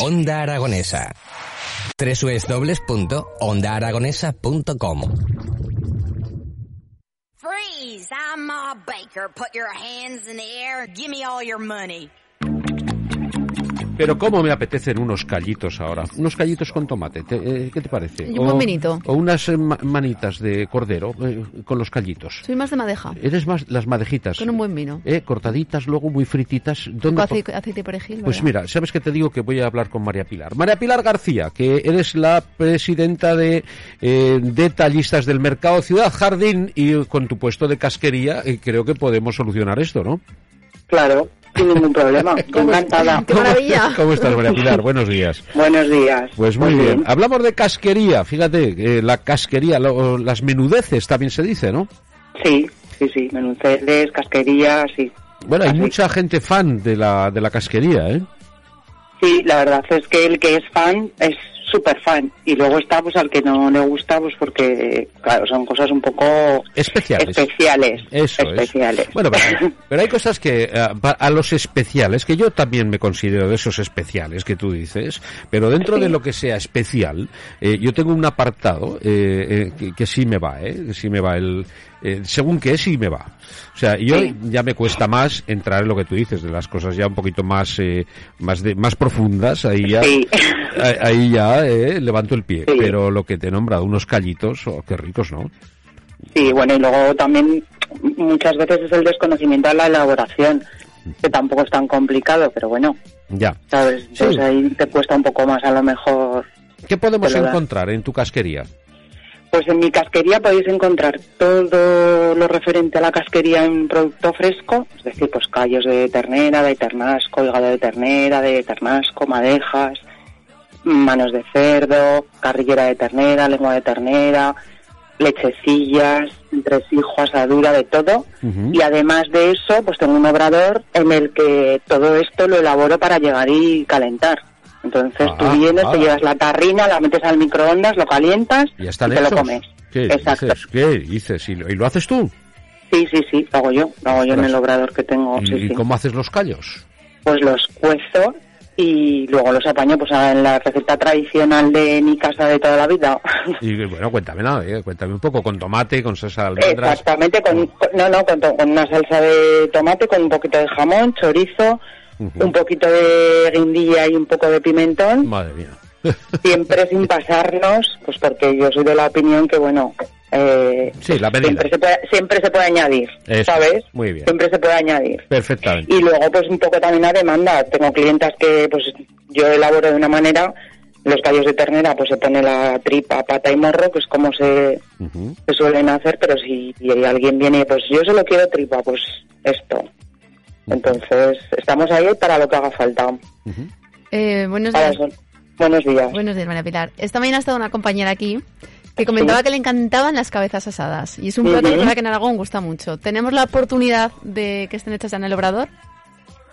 Onda Aragonesa. www.ondaaragonesa.com Freeze! I'm Ma Baker. Put your hands in the air. Give me all your money. Pero cómo me apetecen unos callitos ahora. Unos callitos con tomate. Te, eh, ¿Qué te parece? Un buen vinito. O unas eh, ma- manitas de cordero eh, con los callitos. Soy más de madeja. Eres más las madejitas. Con un buen vino. Eh, cortaditas, luego muy frititas. ¿Dónde aceite, aceite perejil. Pues ¿verdad? mira, ¿sabes qué te digo? Que voy a hablar con María Pilar. María Pilar García, que eres la presidenta de eh, detallistas del Mercado Ciudad Jardín y con tu puesto de casquería creo que podemos solucionar esto, ¿no? Claro, sin ningún problema. ¿Cómo Encantada. ¡Qué maravilla! ¿Cómo estás, María Pilar? Buenos días. Buenos días. Pues muy bien. Hablamos de casquería, fíjate, eh, la casquería, lo- las menudeces también se dice, ¿no? Sí, sí, sí. Menuceles, casquerías, sí. Bueno, hay Así. mucha gente fan de la, de la casquería, ¿eh? Sí, la verdad es que el que es fan es súper fan. Y luego está pues al que no le gusta, pues porque, claro, son cosas un poco Especiales. especiales. Eso especiales. es. Bueno, pero, pero hay cosas que eh, a los especiales, que yo también me considero de esos especiales que tú dices, pero dentro Sí. de lo que sea especial, eh, yo tengo un apartado eh, eh, que, que sí me va, ¿eh? Que sí me va el... eh, según que sí me va. O sea, yo Sí. ya me cuesta más entrar en lo que tú dices, de las cosas ya un poquito más eh, más de, más profundas, ahí ya, Sí. ahí- ahí ya eh, levanto el pie. Sí. Pero lo que te he nombrado, unos callitos, oh, qué ricos, ¿no? Sí, bueno, y luego también muchas veces es el desconocimiento de la elaboración, que tampoco es tan complicado, pero bueno, Ya. ¿sabes? Entonces ahí te cuesta un poco más a lo mejor ¿Qué podemos encontrar en tu casquería? Pues en mi casquería podéis encontrar todo lo referente a la casquería en producto fresco, es decir, pues callos de ternera, de ternasco, hígado de ternera, de ternasco, madejas, manos de cerdo, carrillera de ternera, lengua de ternera, lechecillas, entresijo, asadura, de todo. Y además de eso, pues tengo un obrador en el que todo esto lo elaboro para llegar y calentar. Entonces Ah, tú vienes, ah. te llevas la tarrina, la metes al microondas, lo calientas ¿Ya están y te lo comes. ¿Qué Exacto. dices? ¿Qué dices? ¿Y lo, y lo haces tú? Sí, sí, sí, lo hago yo, lo hago yo en el obrador que tengo. ¿Y, sí, y sí. cómo haces los callos? Pues los cuezo y luego los apaño pues en la receta tradicional de mi casa de toda la vida. Y bueno, cuéntame nada, eh, cuéntame un poco, con tomate, con salsa de almendras. Exactamente, con, con- no, no, con una salsa de tomate, con un poquito de jamón, chorizo, Un poquito de guindilla y un poco de pimentón, Madre mía. siempre sin pasarnos, pues porque yo soy de la opinión que, bueno, eh, Sí, la medida. siempre se puede, siempre se puede añadir, Eso, ¿sabes? muy bien. Siempre se puede añadir. Perfectamente. Y luego, pues un poco también a demanda. Tengo clientas que, pues yo elaboro de una manera, los callos de ternera, pues se pone la tripa, pata y morro, que es como se, se suelen hacer, pero si y alguien viene, pues yo solo quiero tripa, pues esto. Entonces, estamos ahí para lo que haga falta. Eh, buenos Para días. eso. Buenos días. Buenos días, María Pilar. Esta mañana ha estado una compañera aquí que comentaba que le encantaban las cabezas asadas. Y es un plato que en Aragón gusta mucho. ¿Tenemos la oportunidad de que estén hechas ya en el obrador?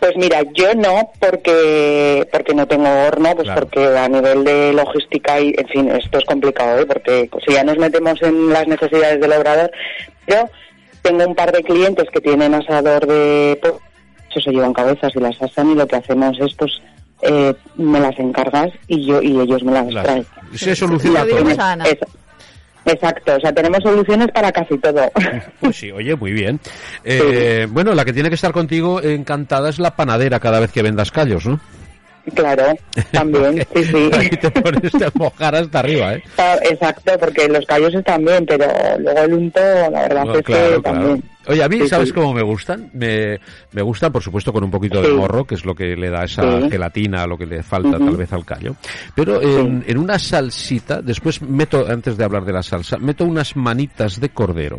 Pues mira, yo no, porque porque no tengo horno, pues Claro. porque a nivel de logística y, en fin, esto es complicado, ¿eh? porque si ya nos metemos en las necesidades del obrador, yo tengo un par de clientes que tienen asador de pollo, eso se llevan cabezas y las asan y lo que hacemos es, pues, eh, me las encargas y yo y ellos me las Las- traen. Se soluciona a exacto, o sea, tenemos soluciones para casi todo. Pues sí, oye, muy bien. Eh, Bueno, la que tiene que estar contigo encantada es la panadera cada vez que vendas callos, ¿no? claro, también, sí, sí. Ahí te pones de mojar hasta arriba, ¿eh? Ah, Exacto, porque los callos están bien, pero luego el unto, la verdad No, es que claro, claro. también. Oye, a mí, Sí, ¿sabes sí. cómo me gustan? Me, me gustan, por supuesto, con un poquito de morro, que es lo que le da esa gelatina, lo que le falta tal vez al callo. Pero en, en una salsita, después meto, antes de hablar de la salsa, meto unas manitas de cordero.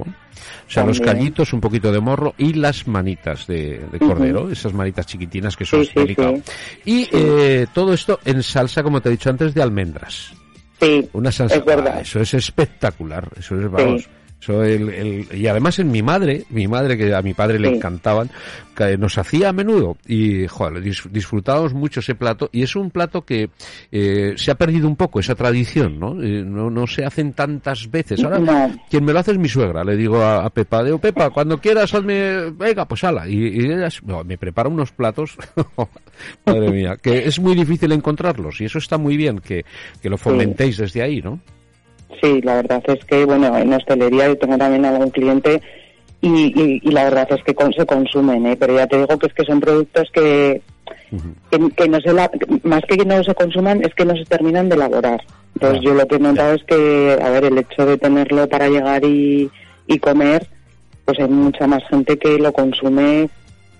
O sea, los callitos, un poquito de morro y las manitas de, de cordero, esas manitas chiquitinas que son delicadas. Y eh, todo esto en salsa, como te he dicho antes, de almendras. Sí, Una salsa. es verdad. Ah, eso es espectacular. Eso es, vamos. Eso el, el- y además en mi madre, mi madre que a mi padre le Sí. encantaban, que nos hacía a menudo y joder, dis- disfrutábamos mucho ese plato y es un plato que eh, se ha perdido un poco esa tradición, ¿no? Eh, no, no se hacen tantas veces. Ahora No. quien me lo hace es mi suegra. Le digo a, a Pepa, digo Pepa, cuando quieras hazme, venga, pues ala. Y, y ella no, me prepara unos platos, madre mía, que es muy difícil encontrarlos y eso está muy bien que, que lo fomentéis desde ahí, ¿no? Sí, la verdad es que, bueno, en hostelería yo tengo también algún cliente y, y, y la verdad es que con- se consumen, ¿eh? pero ya te digo que es que son productos que, que, que no se la- más que que no se consuman, es que no se terminan de elaborar. Entonces yo lo que he notado es que, a ver, el hecho de tenerlo para llegar y, y comer, pues hay mucha más gente que lo consume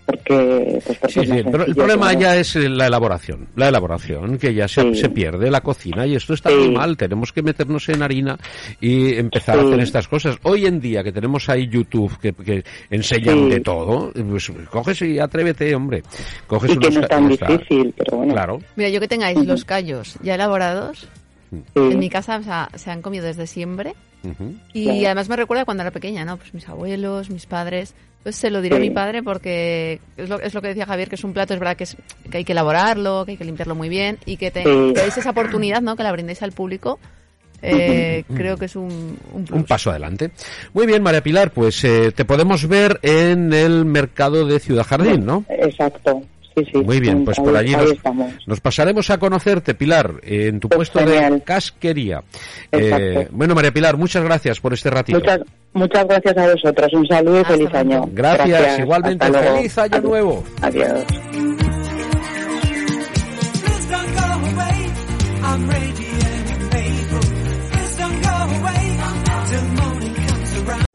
porque, pues porque Sí, sí, el problema claro. ya es la elaboración, la elaboración, que ya se, Sí. se pierde la cocina y esto está Sí. muy mal, tenemos que meternos en harina y empezar a hacer estas cosas. Hoy en día que tenemos ahí YouTube que, que enseñan Sí. de todo, pues coges y atrévete, hombre. Coges Y que unos no ca- es tan difícil, pero bueno. Claro. Mira, yo que tengáis los callos ya elaborados, sí. en mi casa o sea, se han comido desde siempre. Ujú. Y Claro. además me recuerda cuando era pequeña, ¿no? Pues mis abuelos, mis padres. Pues se lo diré a mi padre porque es lo, es lo que decía Javier, que es un plato, es verdad que, es, que hay que elaborarlo, que hay que limpiarlo muy bien y que, te, Sí. deis esa oportunidad, ¿no? Que la brindéis al público. Eh, creo que es un, un plus. Un paso adelante. Muy bien, María Pilar, pues eh, te podemos ver en el mercado de Ciudad Jardín, ¿no? Exacto, sí, sí. Muy bien, pues Ahí- por allí nos, pasaremos a conocerte, Pilar, en tu Pues puesto de casquería. Eh, bueno, María Pilar, muchas gracias por este ratito. Muchas, muchas gracias a vosotros. Un saludo y feliz año. Gracias, igualmente. Feliz año Adiós. nuevo. Adiós.